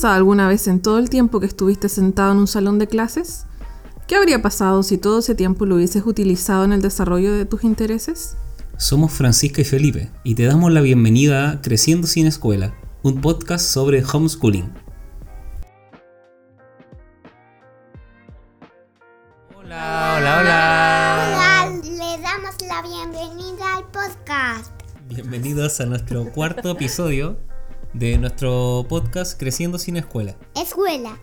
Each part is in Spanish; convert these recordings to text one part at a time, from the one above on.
pensado alguna vez en todo el tiempo que estuviste sentado en un salón de clases? ¿Qué habría pasado si todo ese tiempo lo hubieses utilizado en el desarrollo de tus intereses? Somos Francisca y Felipe y te damos la bienvenida a Creciendo sin Escuela, un podcast sobre homeschooling. Hola, hola, hola. Hola, le damos la bienvenida al podcast. Bienvenidos a nuestro cuarto episodio de nuestro podcast Creciendo sin Escuela. Escuela.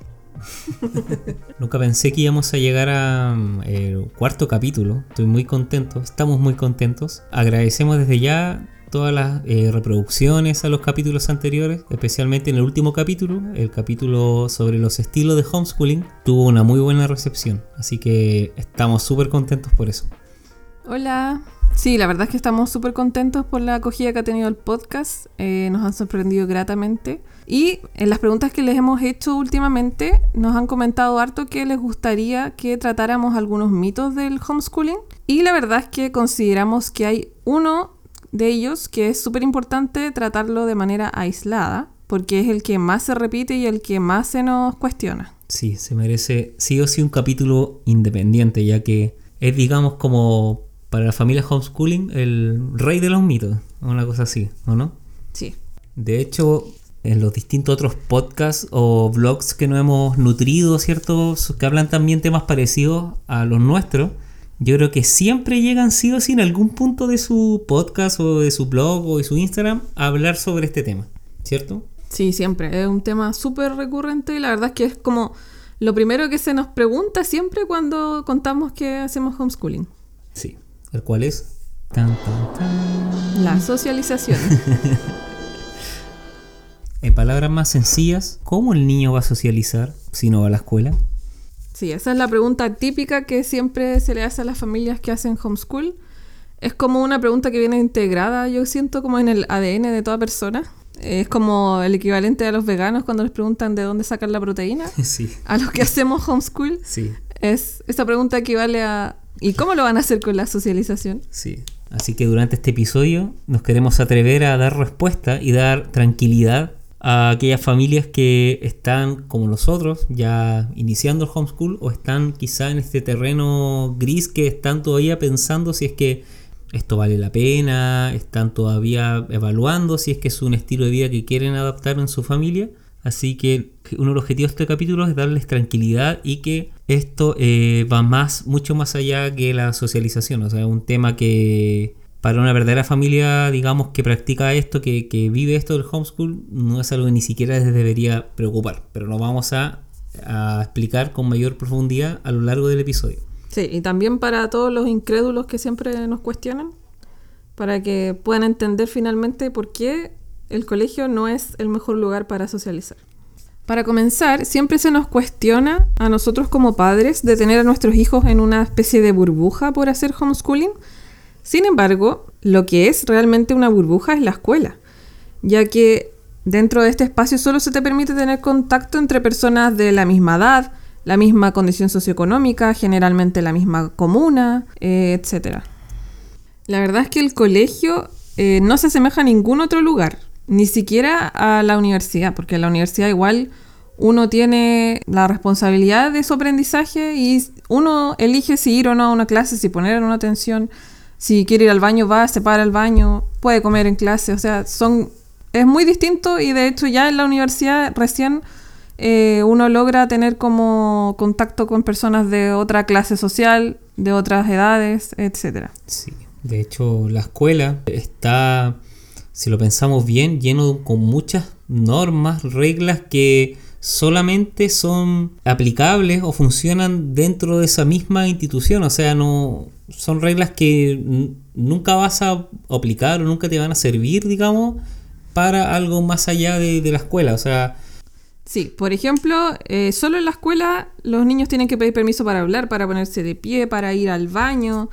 Nunca pensé que íbamos a llegar al cuarto capítulo. Estoy muy contento, estamos muy contentos. Agradecemos desde ya todas las eh, reproducciones a los capítulos anteriores, especialmente en el último capítulo, el capítulo sobre los estilos de homeschooling, tuvo una muy buena recepción. Así que estamos súper contentos por eso. Hola. Sí, la verdad es que estamos súper contentos por la acogida que ha tenido el podcast. Eh, nos han sorprendido gratamente. Y en las preguntas que les hemos hecho últimamente, nos han comentado harto que les gustaría que tratáramos algunos mitos del homeschooling. Y la verdad es que consideramos que hay uno de ellos que es súper importante tratarlo de manera aislada, porque es el que más se repite y el que más se nos cuestiona. Sí, se merece sí o sí un capítulo independiente, ya que es, digamos, como para la familia homeschooling el rey de los mitos, una cosa así, ¿o no? Sí. De hecho, en los distintos otros podcasts o blogs que nos hemos nutrido, ¿cierto? Que hablan también temas parecidos a los nuestros, yo creo que siempre llegan sí o sí en algún punto de su podcast o de su blog o de su Instagram a hablar sobre este tema, ¿cierto? Sí, siempre. Es un tema súper recurrente y la verdad es que es como lo primero que se nos pregunta siempre cuando contamos que hacemos homeschooling. Sí. ¿El cual es? Tan, tan, tan. La socialización. En palabras más sencillas, ¿cómo el niño va a socializar si no va a la escuela? Sí, esa es la pregunta típica que siempre se le hace a las familias que hacen homeschool. Es como una pregunta que viene integrada, yo siento, como en el ADN de toda persona. Es como el equivalente a los veganos cuando les preguntan de dónde sacan la proteína. Sí, A los que hacemos homeschool. sí, Es, esta pregunta equivale a ¿y cómo lo van a hacer con la socialización? sí. Así que durante este episodio nos queremos atrever a dar respuesta y dar tranquilidad a aquellas familias que están como nosotros ya iniciando el homeschool o están quizá en este terreno gris que están todavía pensando si es que esto vale la pena, están todavía evaluando si es que es un estilo de vida que quieren adaptar en su familia. Así que uno de los objetivos de este capítulo es darles tranquilidad y que esto eh, va más, mucho más allá que la socialización. O sea, un tema que para una verdadera familia, digamos, que practica esto, que, que vive esto del homeschool, no es algo que ni siquiera les debería preocupar. Pero lo vamos a explicar con mayor profundidad a lo largo del episodio. Sí, y también para todos los incrédulos que siempre nos cuestionan, para que puedan entender finalmente por qué el colegio no es el mejor lugar para socializar. Para comenzar, siempre se nos cuestiona a nosotros como padres de tener a nuestros hijos en una especie de burbuja por hacer homeschooling. Sin embargo, lo que es realmente una burbuja es la escuela, ya que dentro de este espacio solo se te permite tener contacto entre personas de la misma edad, la misma condición socioeconómica, generalmente la misma comuna, eh, etc. La verdad es que el colegio eh, no se asemeja a ningún otro lugar, ni siquiera a la universidad, porque en la universidad igual uno tiene la responsabilidad de su aprendizaje y uno elige si ir o no a una clase, si poner una atención, si quiere ir al baño va, se para al baño, puede comer en clase, o sea, son es muy distinto y de hecho ya en la universidad recién eh, uno logra tener como contacto con personas de otra clase social, de otras edades, etcétera. Sí, de hecho la escuela está, si lo pensamos bien, lleno con muchas normas, reglas que solamente son aplicables o funcionan dentro de esa misma institución, o sea, no son reglas que nunca vas a aplicar o nunca te van a servir, digamos, para algo más allá de, de la escuela, o sea, Sí, por ejemplo, eh, solo en la escuela los niños tienen que pedir permiso para hablar, para ponerse de pie, para ir al baño,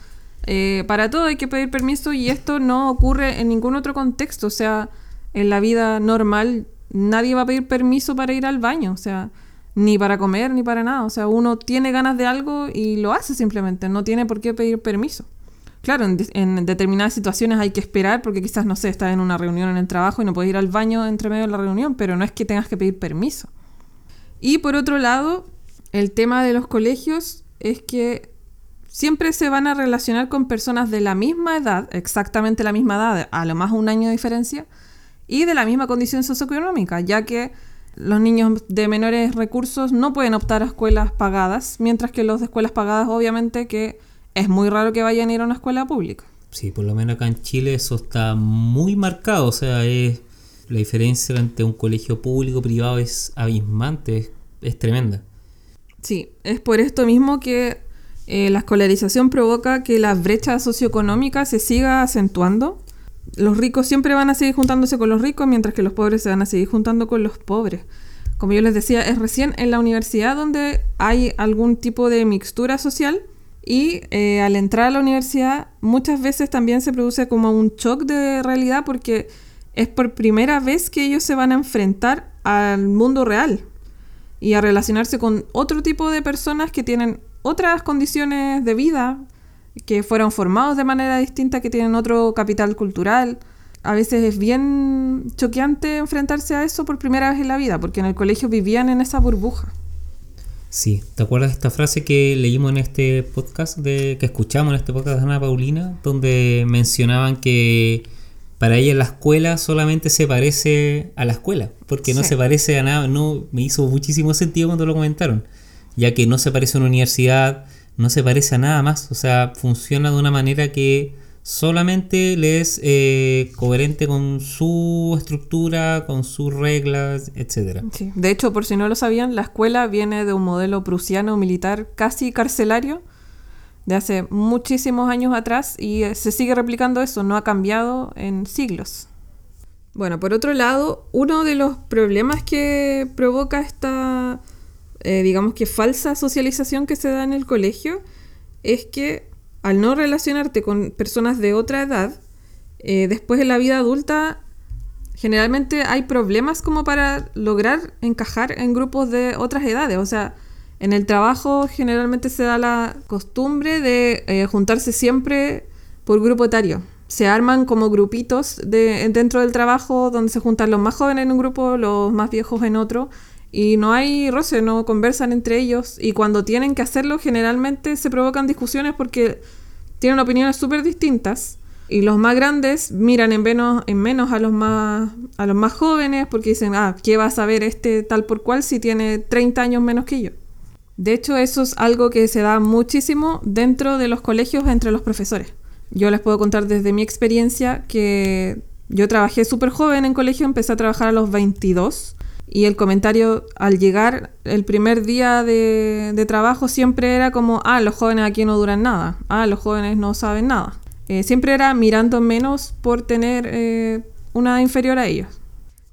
eh, para todo hay que pedir permiso y esto no ocurre en ningún otro contexto, o sea, en la vida normal nadie va a pedir permiso para ir al baño, o sea, ni para comer ni para nada, o sea, uno tiene ganas de algo y lo hace simplemente, no tiene por qué pedir permiso. Claro, en, en determinadas situaciones hay que esperar porque quizás, no sé, estás en una reunión en el trabajo y no puedes ir al baño entre medio de la reunión, pero no es que tengas que pedir permiso. Y por otro lado, el tema de los colegios es que siempre se van a relacionar con personas de la misma edad, exactamente la misma edad, a lo más un año de diferencia, y de la misma condición socioeconómica, ya que los niños de menores recursos no pueden optar a escuelas pagadas, mientras que los de escuelas pagadas obviamente que es muy raro que vayan a ir a una escuela pública. Sí, por lo menos acá en Chile eso está muy marcado, o sea, es la diferencia entre un colegio público y privado es abismante, es, es tremenda. Sí, es por esto mismo que eh, la escolarización provoca que la brecha socioeconómica se siga acentuando. Los ricos siempre van a seguir juntándose con los ricos, mientras que los pobres se van a seguir juntando con los pobres. Como yo les decía, es recién en la universidad donde hay algún tipo de mixtura social y eh, al entrar a la universidad muchas veces también se produce como un shock de realidad porque es por primera vez que ellos se van a enfrentar al mundo real y a relacionarse con otro tipo de personas que tienen otras condiciones de vida, que fueron formados de manera distinta, que tienen otro capital cultural. A veces es bien choqueante enfrentarse a eso por primera vez en la vida, porque en el colegio vivían en esa burbuja. Sí, ¿te acuerdas de esta frase que leímos en este podcast, de, que escuchamos en este podcast de Ana Paulina, donde mencionaban que para ella la escuela solamente se parece a la escuela, porque no se parece a nada, no me hizo muchísimo sentido cuando lo comentaron, ya que no se parece a una universidad, no se parece a nada más, o sea, funciona de una manera que solamente le es eh, coherente con su estructura, con sus reglas, etcétera. Sí. De hecho, por si no lo sabían, la escuela viene de un modelo prusiano militar casi carcelario de hace muchísimos años atrás y eh, se sigue replicando eso, no ha cambiado en siglos. Bueno, por otro lado, uno de los problemas que provoca esta, eh, digamos que falsa socialización que se da en el colegio es que al no relacionarte con personas de otra edad, eh, después en la vida adulta generalmente hay problemas como para lograr encajar en grupos de otras edades. O sea, en el trabajo generalmente se da la costumbre de eh, juntarse siempre por grupo etario. Se arman como grupitos de, dentro del trabajo donde se juntan los más jóvenes en un grupo, los más viejos en otro. Y no hay roce, no conversan entre ellos. Y cuando tienen que hacerlo, generalmente se provocan discusiones porque tienen opiniones súper distintas. Y los más grandes miran en menos, en menos a, los más, a los más jóvenes porque dicen, ah, ¿qué va a saber este tal por cual si tiene 30 años menos que yo? De hecho, eso es algo que se da muchísimo dentro de los colegios entre los profesores. Yo les puedo contar desde mi experiencia que yo trabajé súper joven en colegio, empecé a trabajar a los 22 y el comentario al llegar el primer día de, trabajo siempre era como, ah, los jóvenes aquí no duran nada, ah, los jóvenes no saben nada. Eh, siempre era mirando menos por tener eh, una inferior a ellos.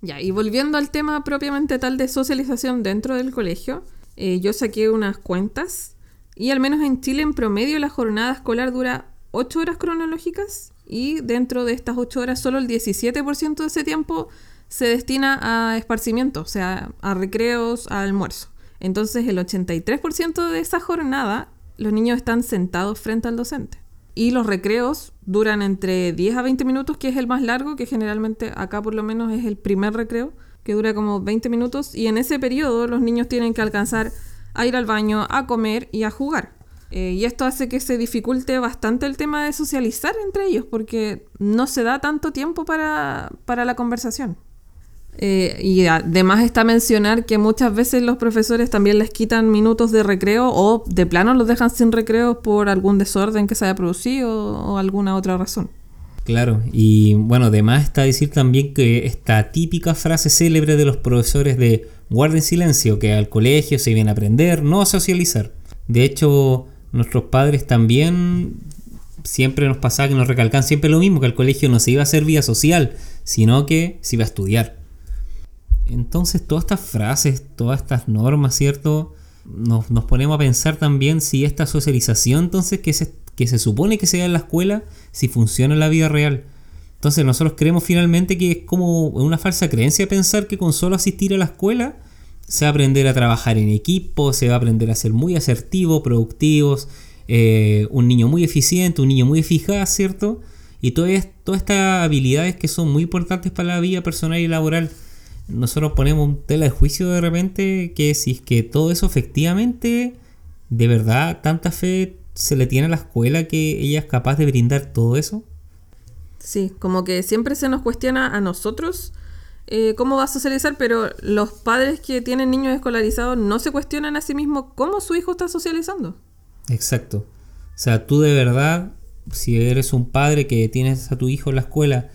Ya, y volviendo al tema propiamente tal de socialización dentro del colegio, eh, yo saqué unas cuentas y al menos en Chile en promedio la jornada escolar dura 8 horas cronológicas y dentro de estas 8 horas solo el 17% de ese tiempo se destina a esparcimiento, o sea, a recreos, a almuerzo. Entonces el 83% de esa jornada los niños están sentados frente al docente. Y los recreos duran entre 10 a 20 minutos, que es el más largo, que generalmente acá por lo menos es el primer recreo, que dura como 20 minutos. Y en ese periodo los niños tienen que alcanzar a ir al baño, a comer y a jugar. Eh, y esto hace que se dificulte bastante el tema de socializar entre ellos, porque no se da tanto tiempo para, para la conversación. Eh, y además está mencionar que muchas veces los profesores también les quitan minutos de recreo o de plano los dejan sin recreo por algún desorden que se haya producido o alguna otra razón. Claro, y bueno, además está decir también que esta típica frase célebre de los profesores de guarden silencio, que al colegio se viene a aprender, no a socializar. De hecho, nuestros padres también siempre nos pasaba que nos recalcan siempre lo mismo, que al colegio no se iba a hacer vida social, sino que se iba a estudiar. Entonces todas estas frases, todas estas normas, ¿cierto? Nos, nos ponemos a pensar también si esta socialización entonces que se, que se supone que se da en la escuela, si funciona en la vida real. Entonces nosotros creemos finalmente que es como una falsa creencia pensar que con solo asistir a la escuela se va a aprender a trabajar en equipo, se va a aprender a ser muy asertivo, productivos, eh, un niño muy eficiente, un niño muy eficaz, ¿cierto? Y todas, todas estas habilidades que son muy importantes para la vida personal y laboral. Nosotros ponemos un tela de juicio de repente que si es que todo eso efectivamente, de verdad, tanta fe se le tiene a la escuela que ella es capaz de brindar todo eso. Sí, como que siempre se nos cuestiona a nosotros eh, cómo va a socializar, pero los padres que tienen niños escolarizados no se cuestionan a sí mismos cómo su hijo está socializando. Exacto. O sea, tú de verdad, si eres un padre que tienes a tu hijo en la escuela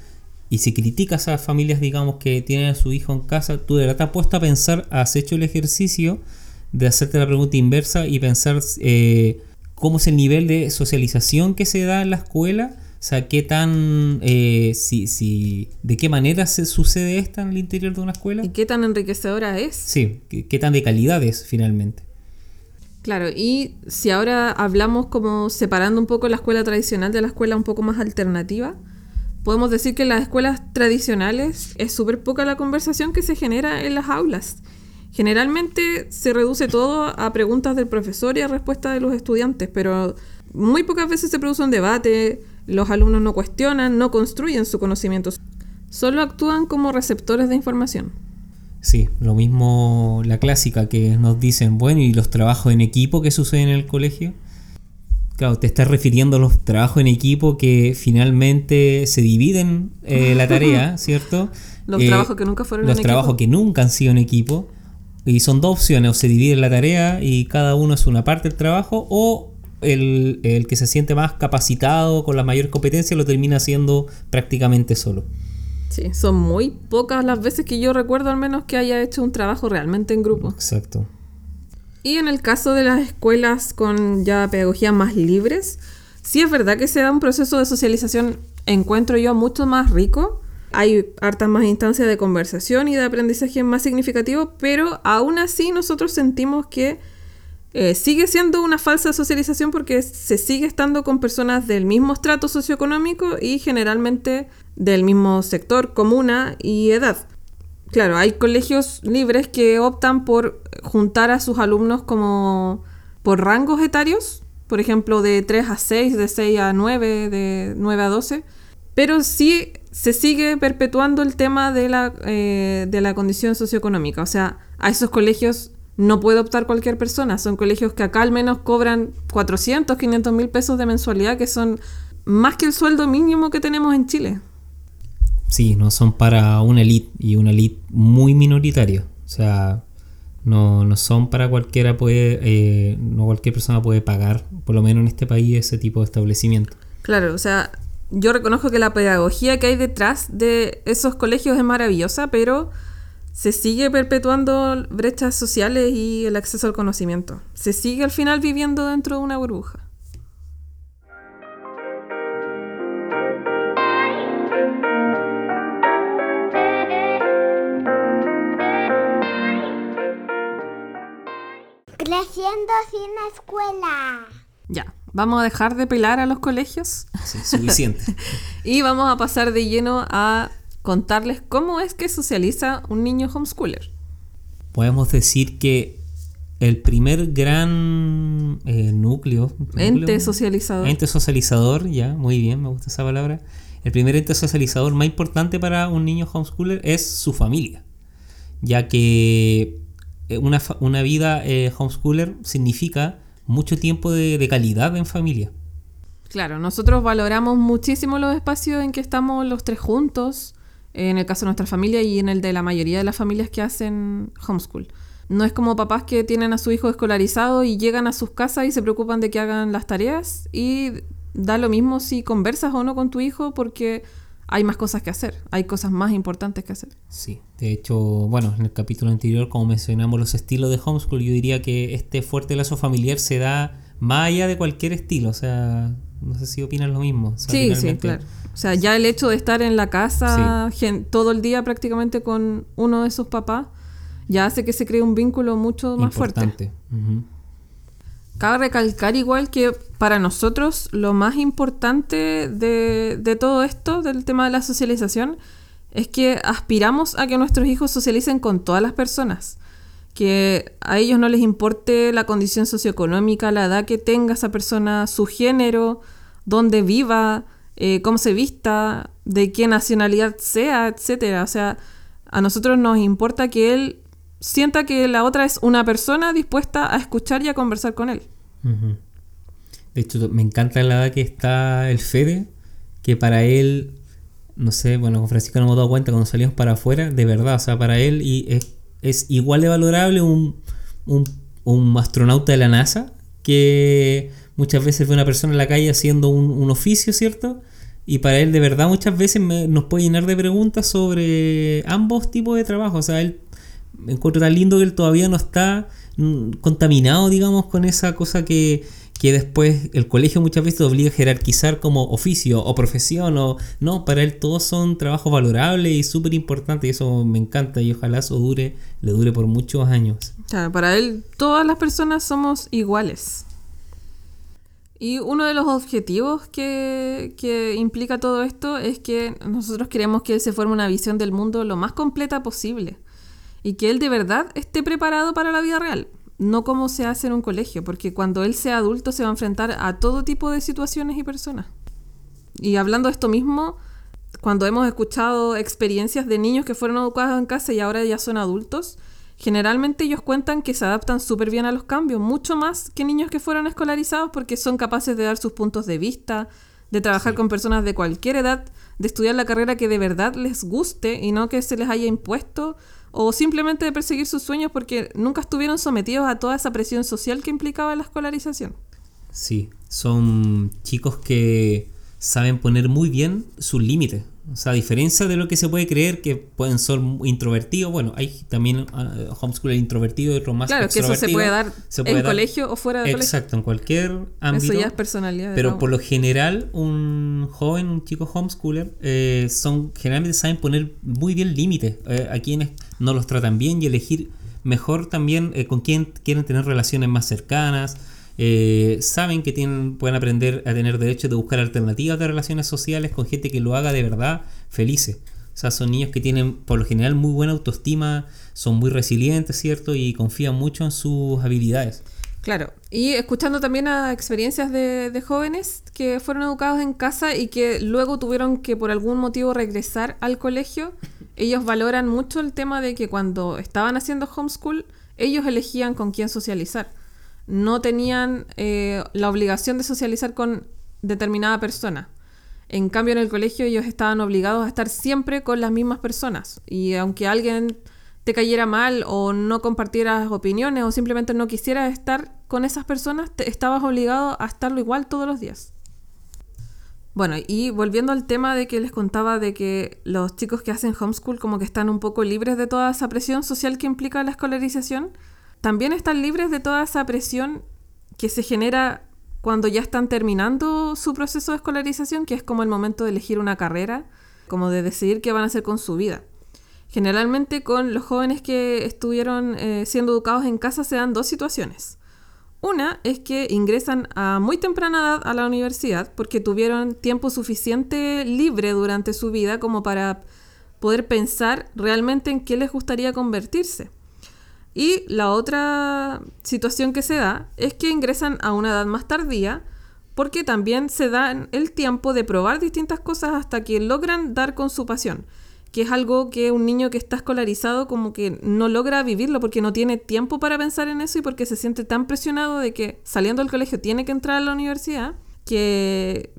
y si criticas a familias, digamos, que tienen a su hijo en casa, tú de verdad te has puesto a pensar, has hecho el ejercicio de hacerte la pregunta inversa y pensar eh, cómo es el nivel de socialización que se da en la escuela o sea, qué tan, eh, si, si, de qué manera se sucede esto en el interior de una escuela. ¿Y qué tan enriquecedora es? Sí, qué, tan de calidad es finalmente. Claro, y si ahora hablamos como separando un poco la escuela tradicional de la escuela un poco más alternativa, podemos decir que en las escuelas tradicionales es súper poca la conversación que se genera en las aulas. Generalmente se reduce todo a preguntas del profesor y a respuestas de los estudiantes, pero muy pocas veces se produce un debate, los alumnos no cuestionan, no construyen su conocimiento, solo actúan como receptores de información. Sí, lo mismo la clásica que nos dicen, bueno, y los trabajos en equipo que suceden en el colegio. Claro, te estás refiriendo a los trabajos en equipo que finalmente se dividen eh, la tarea, ¿cierto? los trabajos que nunca fueron los trabajos que nunca han sido en equipo. Y son dos opciones, o se divide la tarea y cada uno es una parte del trabajo, o el, que se siente más capacitado, con la mayor competencia, lo termina haciendo prácticamente solo. Sí, son muy pocas las veces que yo recuerdo al menos que haya hecho un trabajo realmente en grupo. Exacto. Y en el caso de las escuelas con ya pedagogía más libres, sí es verdad que se da un proceso de socialización, encuentro yo, mucho más rico. Hay hartas más instancias de conversación y de aprendizaje más significativo, pero aún así nosotros sentimos que eh, sigue siendo una falsa socialización porque se sigue estando con personas del mismo estrato socioeconómico y generalmente del mismo sector, comuna y edad. Claro, hay colegios libres que optan por juntar a sus alumnos como por rangos etarios, por ejemplo, de 3 a 6, de 6 a 9, de 9 a 12, pero sí se sigue perpetuando el tema de la, eh, de la condición socioeconómica. O sea, a esos colegios no puede optar cualquier persona. Son colegios que acá al menos cobran 400, 500 mil pesos de mensualidad, que son más que el sueldo mínimo que tenemos en Chile. Sí, no son para una elite y una elite muy minoritaria. O sea, no, no son para cualquiera puede, eh, no cualquier persona puede pagar, por lo menos en este país, ese tipo de establecimiento. Claro, o sea, yo reconozco que la pedagogía que hay detrás de esos colegios es maravillosa, pero se sigue perpetuando brechas sociales y el acceso al conocimiento. Se sigue al final viviendo dentro de una burbuja. Creciendo sin escuela. Ya, vamos a dejar de pelar a los colegios. Sí, suficiente. y vamos a pasar de lleno a contarles cómo es que socializa un niño homeschooler. Podemos decir que el primer gran eh, núcleo, Ente socializador. Ente socializador, ya, muy bien, me gusta esa palabra. El primer ente socializador más importante para un niño homeschooler es su familia, ya que una, una vida eh, homeschooler significa mucho tiempo de, de calidad en familia. Claro, nosotros valoramos muchísimo los espacios en que estamos los tres juntos, en el caso de nuestra familia y en el de la mayoría de las familias que hacen homeschool. No es como papás que tienen a su hijo escolarizado y llegan a sus casas y se preocupan de que hagan las tareas y da lo mismo si conversas o no con tu hijo porque hay más cosas que hacer, hay cosas más importantes que hacer. Sí, de hecho, bueno, en el capítulo anterior, como mencionamos los estilos de homeschool, yo diría que este fuerte lazo familiar se da más allá de cualquier estilo, o sea, no sé si opinan lo mismo. sí, sí, claro. O sea, ya el hecho de estar en la casa todo el día prácticamente con uno de sus papás, ya hace que se cree un vínculo mucho más fuerte. Cabe recalcar igual que para nosotros lo más importante de, de todo esto, del tema de la socialización, es que aspiramos a que nuestros hijos socialicen con todas las personas que a ellos no les importe la condición socioeconómica, la edad que tenga esa persona, su género, dónde viva, eh, cómo se vista, de qué nacionalidad sea, etcétera. O sea, A nosotros nos importa que él sienta que la otra es una persona dispuesta a escuchar y a conversar con él. De hecho, me encanta la edad que está el Fede, que para él, no sé, bueno, con Francisco nos hemos dado cuenta cuando salimos para afuera, de verdad, o sea, para él y es, es igual de valorable un, un, un astronauta de la NASA que muchas veces ve una persona en la calle haciendo un, un oficio, ¿cierto? Y para él, de verdad, muchas veces me- nos puede llenar de preguntas sobre ambos tipos de trabajo. O sea, él me encuentro tan lindo que él todavía no está mm, contaminado, digamos, con esa cosa que, que después el colegio muchas veces te obliga a jerarquizar como oficio o profesión. o No, para él todos son trabajos valorables y súper importantes y eso me encanta y ojalá eso dure, le dure por muchos años. Para él todas las personas somos iguales. Y uno de los objetivos que, que implica todo esto es que nosotros queremos que él se forme una visión del mundo lo más completa posible. Y que él de verdad esté preparado para la vida real. No como se hace en un colegio, porque cuando él sea adulto se va a enfrentar a todo tipo de situaciones y personas. Y hablando de esto mismo, cuando hemos escuchado experiencias de niños que fueron educados en casa y ahora ya son adultos, generalmente ellos cuentan que se adaptan súper bien a los cambios, mucho más que niños que fueron escolarizados porque son capaces de dar sus puntos de vista, de trabajar con personas de cualquier edad, de estudiar la carrera que de verdad les guste y no que se les haya impuesto, o simplemente de perseguir sus sueños porque nunca estuvieron sometidos a toda esa presión social que implicaba la escolarización. Sí, son chicos que saben poner muy bien sus límites. O sea, a diferencia de lo que se puede creer que pueden ser introvertidos, bueno, hay también uh, homeschooler introvertido y otros más Claro, que eso se puede dar Se puede en dar- colegio o fuera de colegio. Exacto, en cualquier ámbito. Eso ya es personalidad. Pero por lo general, un joven, un chico homeschooler, eh, son generalmente saben poner muy bien límites eh, a quienes no los tratan bien y elegir mejor también eh, con quién quieren tener relaciones más cercanas. Eh, saben que tienen, pueden aprender a tener derecho de buscar alternativas de relaciones sociales con gente que lo haga de verdad felices. O sea, son niños que tienen por lo general muy buena autoestima, son muy resilientes, ¿cierto? Y confían mucho en sus habilidades. Claro, y escuchando también a experiencias de, de jóvenes que fueron educados en casa y que luego tuvieron que por algún motivo regresar al colegio, ellos valoran mucho el tema de que cuando estaban haciendo homeschool, ellos elegían con quién socializar. No tenían eh, la obligación de socializar con determinada persona. En cambio, en el colegio ellos estaban obligados a estar siempre con las mismas personas. Y aunque alguien te cayera mal o no compartieras opiniones o simplemente no quisieras estar con esas personas, estabas obligado a estarlo igual todos los días. Bueno, y volviendo al tema de que les contaba de que los chicos que hacen homeschool como que están un poco libres de toda esa presión social que implica la escolarización, también están libres de toda esa presión que se genera cuando ya están terminando su proceso de escolarización, que es como el momento de elegir una carrera, como de decidir qué van a hacer con su vida. Generalmente con los jóvenes que estuvieron eh, siendo educados en casa se dan dos situaciones. Una es que ingresan a muy temprana edad a la universidad porque tuvieron tiempo suficiente libre durante su vida como para poder pensar realmente en qué les gustaría convertirse. Y la otra situación que se da es que ingresan a una edad más tardía porque también se dan el tiempo de probar distintas cosas hasta que logran dar con su pasión, que es algo que un niño que está escolarizado como que no logra vivirlo porque no tiene tiempo para pensar en eso y porque se siente tan presionado de que saliendo del colegio tiene que entrar a la universidad que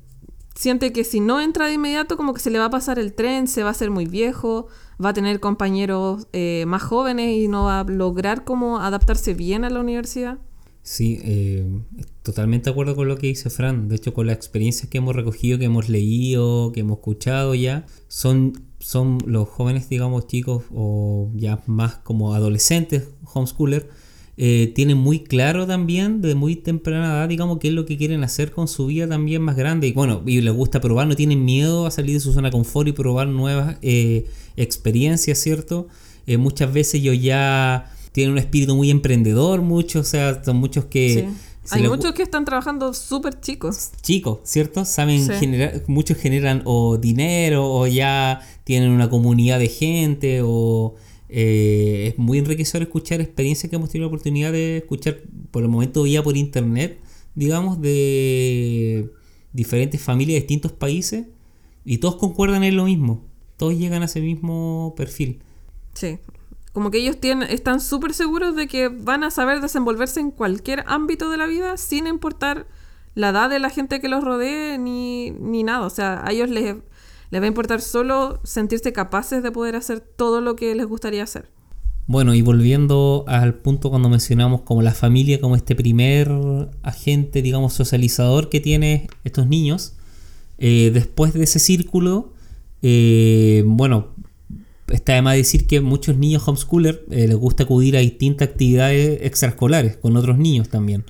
siente que si no entra de inmediato como que se le va a pasar el tren, se va a hacer muy viejo, va a tener compañeros eh, más jóvenes y no va a lograr como adaptarse bien a la universidad. Sí, eh, totalmente de acuerdo con lo que dice Fran. De hecho, con las experiencias que hemos recogido, que hemos leído, que hemos escuchado ya, son, son los jóvenes, digamos, chicos o ya más como adolescentes, homeschooler, eh, tienen muy claro también, de muy temprana edad, digamos, qué es lo que quieren hacer con su vida también más grande. Y bueno, y les gusta probar, no tienen miedo a salir de su zona de confort y probar nuevas eh, experiencias, ¿cierto? Eh, muchas veces ellos ya tienen un espíritu muy emprendedor, muchos, o sea, son muchos que... Sí. Hay muchos que están trabajando súper chicos. chicos, ¿cierto? Saben Sí. generar, muchos generan o dinero o ya tienen una comunidad de gente o eh, es muy enriquecedor escuchar experiencias que hemos tenido la oportunidad de escuchar por el momento ya por internet, digamos, de diferentes familias de distintos países y todos concuerdan en lo mismo, todos llegan a ese mismo perfil. Sí. Como que ellos tienen, están súper seguros de que van a saber desenvolverse en cualquier ámbito de la vida sin importar la edad de la gente que los rodee ni, ni nada. O sea, a ellos les, les va a importar solo sentirse capaces de poder hacer todo lo que les gustaría hacer. Bueno, y volviendo al punto cuando mencionamos como la familia, como este primer agente, digamos, socializador que tiene estos niños, eh, después de ese círculo, eh, bueno, está de más decir que muchos niños homeschooler eh, les gusta acudir a distintas actividades extraescolares con otros niños también,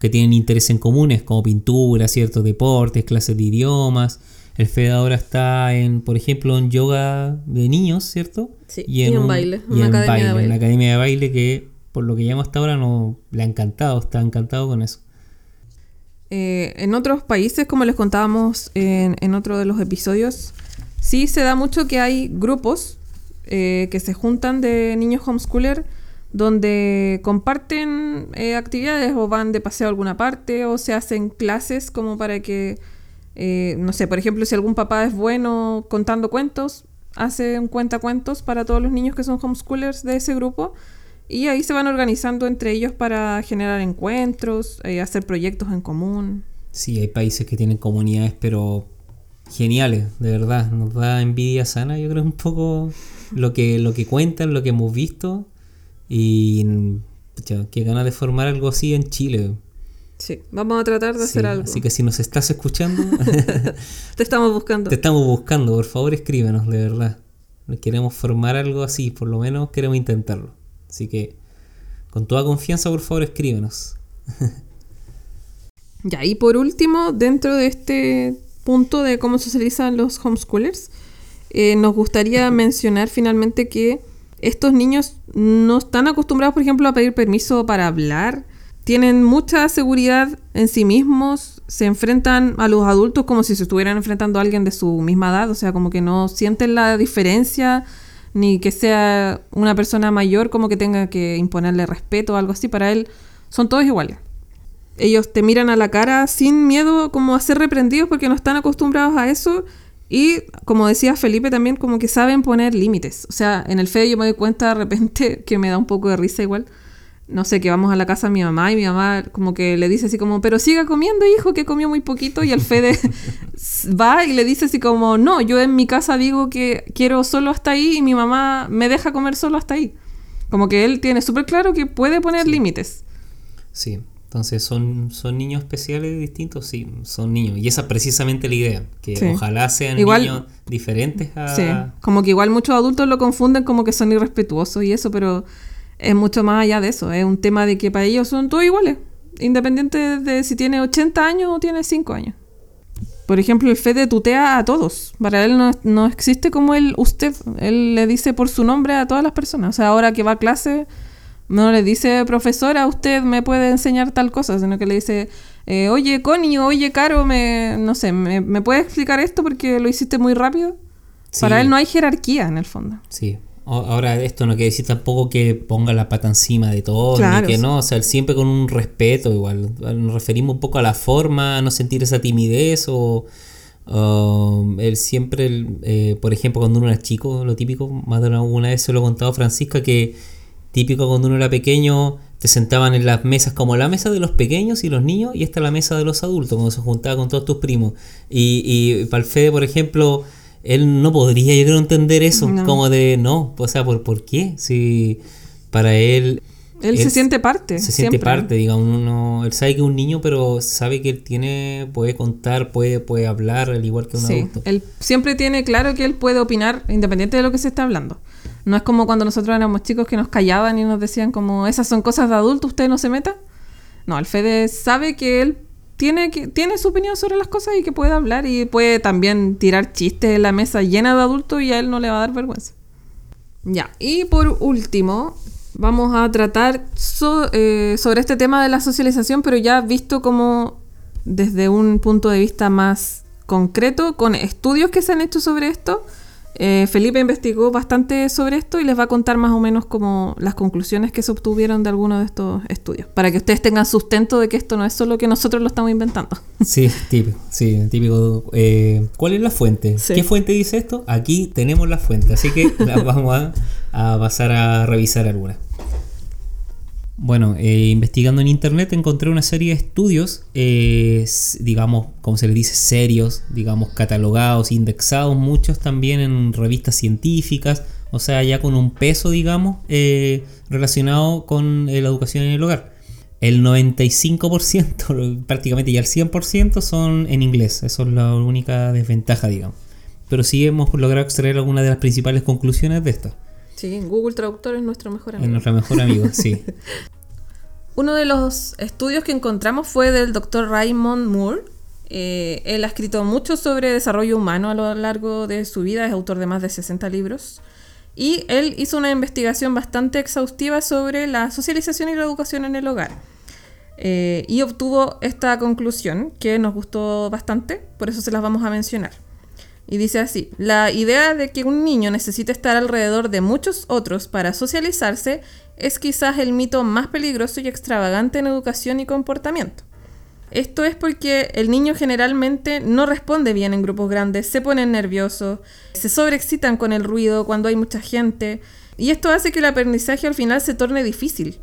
que tienen intereses en comunes como pintura, ciertos deportes, clases de idiomas. El Fede ahora está en, por ejemplo, en yoga de niños, ¿cierto? Sí, y en, un, baile, y una en academia baile, de baile. en la academia de baile que por lo que llamo hasta ahora no le ha encantado, está encantado con eso. Eh, en otros países, como les contábamos en, en otro de los episodios, sí se da mucho que hay grupos eh, que se juntan de niños homeschooler donde comparten eh, actividades o van de paseo a alguna parte o se hacen clases como para que, eh, no sé, por ejemplo, si algún papá es bueno contando cuentos, hace un cuentacuentos para todos los niños que son homeschoolers de ese grupo y ahí se van organizando entre ellos para generar encuentros, eh, hacer proyectos en común. Sí, hay países que tienen comunidades, pero geniales, de verdad. Nos da envidia sana, yo creo, un poco lo que, lo que cuentan, lo que hemos visto. Y pucha, qué ganas de formar algo así en Chile. Sí, vamos a tratar de Sí, hacer algo. Así que si nos estás escuchando, Te estamos buscando. te estamos buscando, por favor escríbenos, de verdad. Queremos formar algo así, por lo menos queremos intentarlo. Así que, con toda confianza, por favor escríbenos. Ya, y por último, dentro de este punto de cómo socializan los homeschoolers, eh, nos gustaría mencionar finalmente que estos niños no están acostumbrados, por ejemplo, a pedir permiso para hablar, tienen mucha seguridad en sí mismos, se enfrentan a los adultos como si se estuvieran enfrentando a alguien de su misma edad, o sea, como que no sienten la diferencia, ni que sea una persona mayor como que tenga que imponerle respeto o algo así, para él son todos iguales ellos te miran a la cara sin miedo como a ser reprendidos porque no están acostumbrados a eso y como decía Felipe también como que saben poner límites. O sea, en el Fede yo me doy cuenta de repente que me da un poco de risa igual. No sé, que vamos a la casa de mi mamá y mi mamá como que le dice así como, pero siga comiendo hijo, que comió muy poquito y el Fede va y le dice así como, no, yo en mi casa digo que quiero solo hasta ahí y mi mamá me deja comer solo hasta ahí. Como que él tiene súper claro que puede poner límites. Sí, entonces son, son niños especiales distintos, sí, son niños. Y esa es precisamente la idea, que Sí. ojalá sean Igual- niños diferentes a... Sí, como que igual muchos adultos lo confunden como que son irrespetuosos y eso, pero es mucho más allá de eso. Es un tema de que para ellos son todos iguales, independiente de si tiene 80 años o tiene 5 años. Por ejemplo, el Fede tutea a todos. Para él no, no existe como el usted. Él le dice por su nombre a todas las personas. O sea, ahora que va a clase, no le dice profesora, usted me puede enseñar tal cosa, sino que le dice, eh, oye Connie, oye Caro, me, no sé, me, ¿me puedes explicar esto porque lo hiciste muy rápido? Sí. Para él no hay jerarquía en el fondo. Sí. Ahora, esto no quiere decir tampoco que ponga la pata encima de todo, Claro, ni que no, o sea, siempre con un respeto igual. Nos referimos un poco a la forma, a no sentir esa timidez o... o él siempre, el, eh, por ejemplo, cuando uno era chico, lo típico, más de alguna vez se lo he contado a Francisca, que típico cuando uno era pequeño, te sentaban en las mesas como la mesa de los pequeños y los niños, y esta es la mesa de los adultos, cuando se juntaba con todos tus primos. Y, y para el Fede, por ejemplo, él no podría, yo creo, entender eso, No. como de, no, o sea, ¿por, ¿por qué? Si para él... Él, se siente parte. Se siente siempre. parte, digamos, uno, él sabe que es un niño, pero sabe que él tiene, puede contar, puede, puede hablar, al igual que un Sí, adulto. él siempre tiene claro que él puede opinar independiente de lo que se está hablando. No es como cuando nosotros éramos chicos que nos callaban y nos decían como esas son cosas de adulto, usted no se meta. No, el Fede sabe que él tiene, que, tiene su opinión sobre las cosas y que puede hablar y puede también tirar chistes en la mesa llena de adultos y a él no le va a dar vergüenza. Ya, y por último, vamos a tratar eh, sobre este tema de la socialización, pero ya visto como desde un punto de vista más concreto, con estudios que se han hecho sobre esto, Eh, Felipe investigó bastante sobre esto y les va a contar más o menos como las conclusiones que se obtuvieron de algunos de estos estudios, para que ustedes tengan sustento de que esto no es solo que nosotros lo estamos inventando. Sí, típico, sí, típico. Eh, ¿Cuál es la fuente? Sí. ¿Qué fuente dice esto? Aquí tenemos la fuente, así que vamos a, a pasar a revisar algunas. Bueno, eh, investigando en internet encontré una serie de estudios, eh, digamos, como se le dice, serios, digamos, catalogados, indexados, muchos también en revistas científicas, o sea, ya con un peso, digamos, eh, relacionado con la educación en el hogar. El 95%, prácticamente ya el 100% son en inglés, eso es la única desventaja, digamos. Pero sí hemos logrado extraer algunas de las principales conclusiones de esto. Sí, Google Traductor es nuestro mejor Es amigo. nuestro mejor amigo, sí. Uno de los estudios que encontramos fue del doctor Raymond Moore. Eh, él ha escrito mucho sobre desarrollo humano a lo largo de su vida, es autor de más de 60 libros. Y él hizo una investigación bastante exhaustiva sobre la socialización y la educación en el hogar. Eh, y obtuvo esta conclusión que nos gustó bastante, por eso se las vamos a mencionar. Y dice así, la idea de que un niño necesita estar alrededor de muchos otros para socializarse es quizás el mito más peligroso y extravagante en educación y comportamiento. Esto es porque el niño generalmente no responde bien en grupos grandes, se ponen nerviosos, se sobreexcitan con el ruido cuando hay mucha gente, y esto hace que el aprendizaje al final se torne difícil,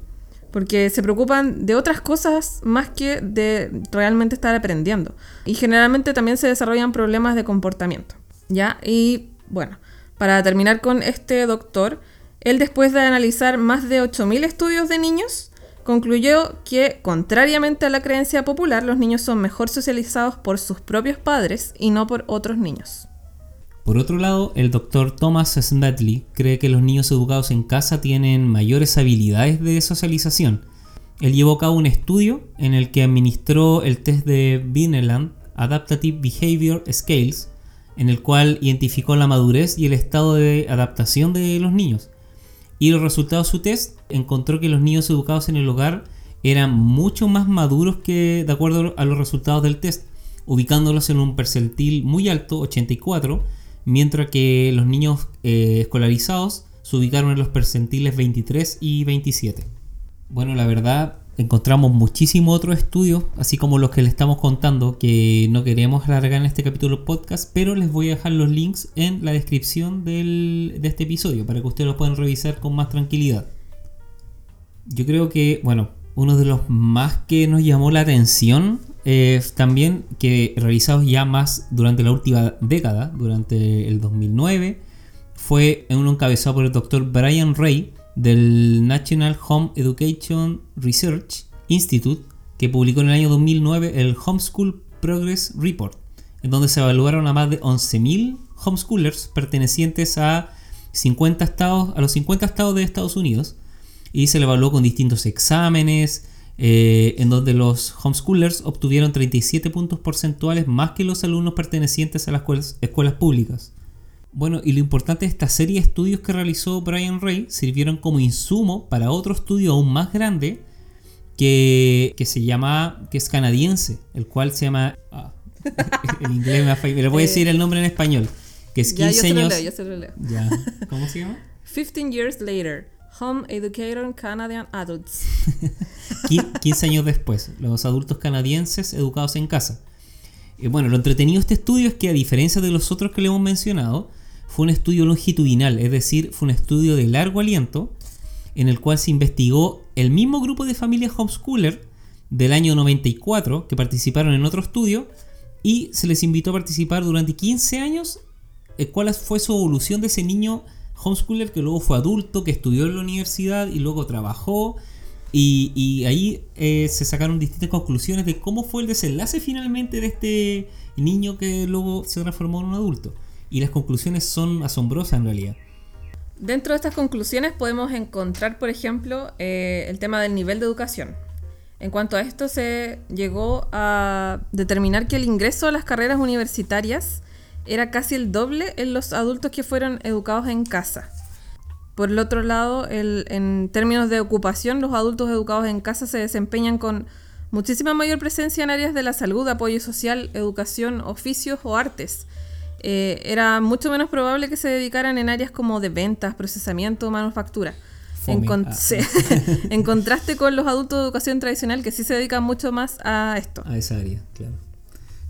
porque se preocupan de otras cosas más que de realmente estar aprendiendo. Y generalmente también se desarrollan problemas de comportamiento. ¿Ya? Y bueno, para terminar con este doctor, él después de analizar más de 8.000 estudios de niños, concluyó que, contrariamente a la creencia popular, los niños son mejor socializados por sus propios padres y no por otros niños. Por otro lado, el doctor Thomas Smedley cree que los niños educados en casa tienen mayores habilidades de socialización. Él llevó a cabo un estudio en el que administró el test de Vineland Adaptative Behavior Scales, en el cual identificó la madurez y el estado de adaptación de los niños. Y los resultados de su test encontró que los niños educados en el hogar eran mucho más maduros que de acuerdo a los resultados del test, ubicándolos en un percentil muy alto, 84, mientras que los niños eh, escolarizados se ubicaron en los percentiles 23 y 27. Bueno, la verdad, encontramos muchísimos otros estudios, así como los que les estamos contando, que no queremos alargar en este capítulo podcast, pero les voy a dejar los links en la descripción de este episodio para que ustedes los puedan revisar con más tranquilidad. Yo creo que, bueno, uno de los más que nos llamó la atención también que realizados ya más durante la última década, durante el 2009, fue en uno encabezado por el doctor Brian Ray del National Home Education Research Institute, que publicó en el año 2009 el Homeschool Progress Report, en donde se evaluaron a más de 11.000 homeschoolers pertenecientes a 50 estados, a los 50 estados de Estados Unidos, y se le evaluó con distintos exámenes, eh, en donde los homeschoolers obtuvieron 37 puntos porcentuales más que los alumnos pertenecientes a las escuelas, escuelas públicas. Bueno, y lo importante de esta serie de estudios que realizó Brian Ray sirvieron como insumo para otro estudio aún más grande que, que se llama, que es canadiense, el cual se llama, ah, en inglés me pero voy a decir el nombre en español, que es Eh, Ya, yo 15 se lo años, leo, yo se lo leo. ya, ¿cómo se llama? 15 years later, Home Educator Canadian Adults. Qui- 15 años después, los adultos canadienses educados en casa. Y bueno, lo entretenido de este estudio es que a diferencia de los otros que le hemos mencionado, fue un estudio longitudinal, es decir, fue un estudio de largo aliento en el cual se investigó el mismo grupo de familias homeschooler del año 94 que participaron en otro estudio y se les invitó a participar durante 15 años eh, cuál fue su evolución de ese niño homeschooler que luego fue adulto, que estudió en la universidad y luego trabajó. Y, ahí eh, se sacaron distintas conclusiones de cómo fue el desenlace finalmente de este niño que luego se transformó en un adulto. Y las conclusiones son asombrosas en realidad. Dentro de estas conclusiones podemos encontrar, por ejemplo, eh, el tema del nivel de educación. En cuanto a esto, se llegó a determinar que el ingreso a las carreras universitarias era casi el doble en los adultos que fueron educados en casa. Por el otro lado, el- en términos de ocupación, los adultos educados en casa se desempeñan con muchísima mayor presencia en áreas de la salud, apoyo social, educación, oficios o artes. eh, era mucho menos probable que se dedicaran en áreas como de ventas, procesamiento, manufactura. En, con- Ah. en contraste con los adultos de educación tradicional que sí se dedican mucho más a esto. a esa área, claro.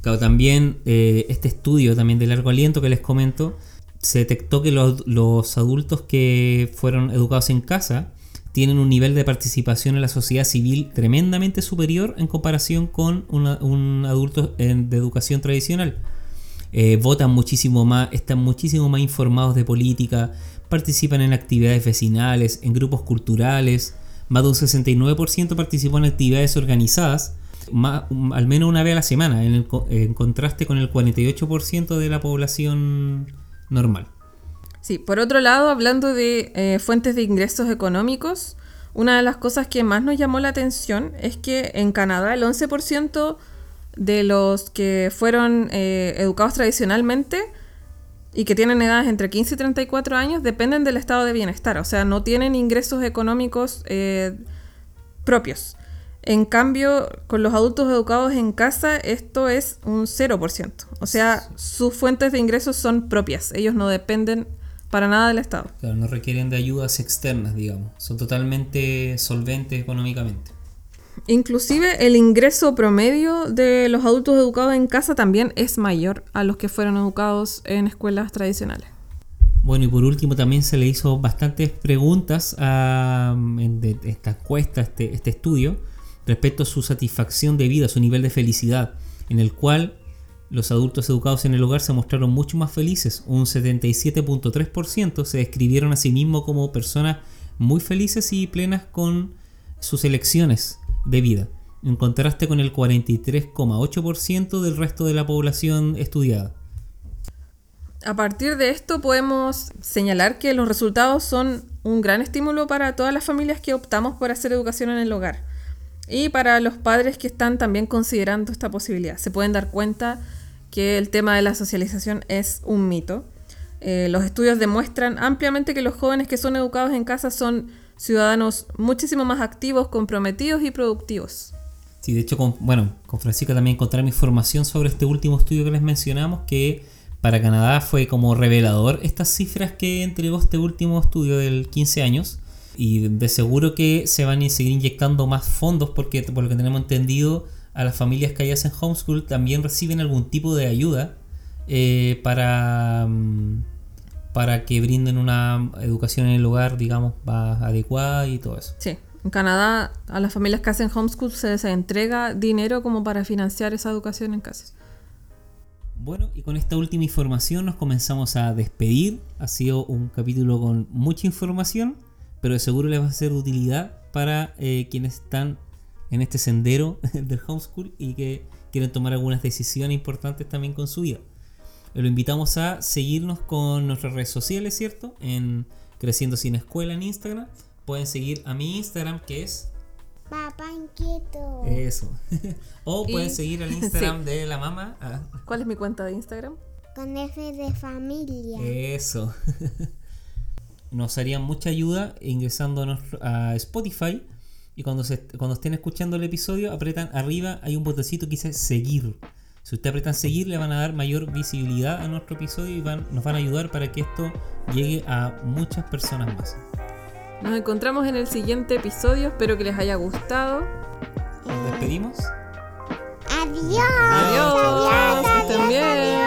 Claro, también eh, este estudio también de largo aliento que les comento, se detectó que los, los adultos que fueron educados en casa tienen un nivel de participación en la sociedad civil tremendamente superior en comparación con un adulto de educación tradicional. Eh, votan muchísimo más, están muchísimo más informados de política, participan en actividades vecinales, en grupos culturales. Más de un 69% participó en actividades organizadas, al menos una vez a la semana, en, el en contraste con el 48% de la población normal. Sí, por otro lado, hablando de eh, fuentes de ingresos económicos, una de las cosas que más nos llamó la atención es que en Canadá el 11% de los que fueron eh, educados tradicionalmente y que tienen edades entre 15 y 34 años dependen del estado de bienestar, o sea, no tienen ingresos económicos eh, propios. En cambio, con los adultos educados en casa, esto es un 0%. O sea, sus fuentes de ingresos son propias. Ellos no dependen para nada del Estado. Claro, no requieren de ayudas externas, digamos. Son totalmente solventes económicamente. Inclusive el ingreso promedio de los adultos educados en casa también es mayor a los que fueron educados en escuelas tradicionales. Bueno, y por último también se le hizo bastantes preguntas a, en de- de esta encuesta, este, este estudio, respecto a su satisfacción de vida, su nivel de felicidad, en el cual los adultos educados en el hogar se mostraron mucho más felices. Un 77.3% se describieron a sí mismos como personas muy felices y plenas con sus elecciones de vida, en contraste con el 43,8% del resto de la población estudiada. A partir de esto podemos señalar que los resultados son un gran estímulo para todas las familias que optamos por hacer educación en el hogar y para los padres que están también considerando esta posibilidad. Se pueden dar cuenta que el tema de la socialización es un mito. Eh, los estudios demuestran ampliamente que los jóvenes que son educados en casa son ciudadanos muchísimo más activos, comprometidos y productivos. Sí, de hecho, con, bueno, con Francisca también encontramos información sobre este último estudio que les mencionamos, que para Canadá fue como revelador estas cifras que entregó este último estudio del 15 años. Y de seguro que se van a seguir inyectando más fondos porque, por lo que tenemos entendido, a las familias que hacen homeschool también reciben algún tipo de ayuda eh, para, mm, para que brinden una educación en el hogar, digamos, más adecuada y todo eso. Sí, en Canadá a las familias que hacen homeschool se les entrega dinero como para financiar esa educación en casa. Bueno, y con esta última información nos comenzamos a despedir. Ha sido un capítulo con mucha información, pero de seguro les va a ser de utilidad para eh, quienes están en este sendero del homeschool y que quieren tomar algunas decisiones importantes también con su vida. Lo invitamos a seguirnos con nuestras redes sociales, ¿cierto? En Creciendo Sin Escuela en Instagram. Pueden seguir a mi Instagram que es Papá inquieto. eso. o pueden Y- seguir al Instagram de la mamá. Ah, ¿Cuál es mi cuenta de Instagram? Con F de familia. Eso. Nos haría mucha ayuda ingresando a, Spotify y cuando, se, cuando estén escuchando el episodio apretan arriba, hay un botoncito que dice seguir. Si ustedes apretan seguir le van a dar mayor visibilidad a nuestro episodio y van, nos van a ayudar para que esto llegue a muchas personas más. Nos encontramos en el siguiente episodio, espero que les haya gustado. Nos despedimos. Adiós. Adiós, que estén bien.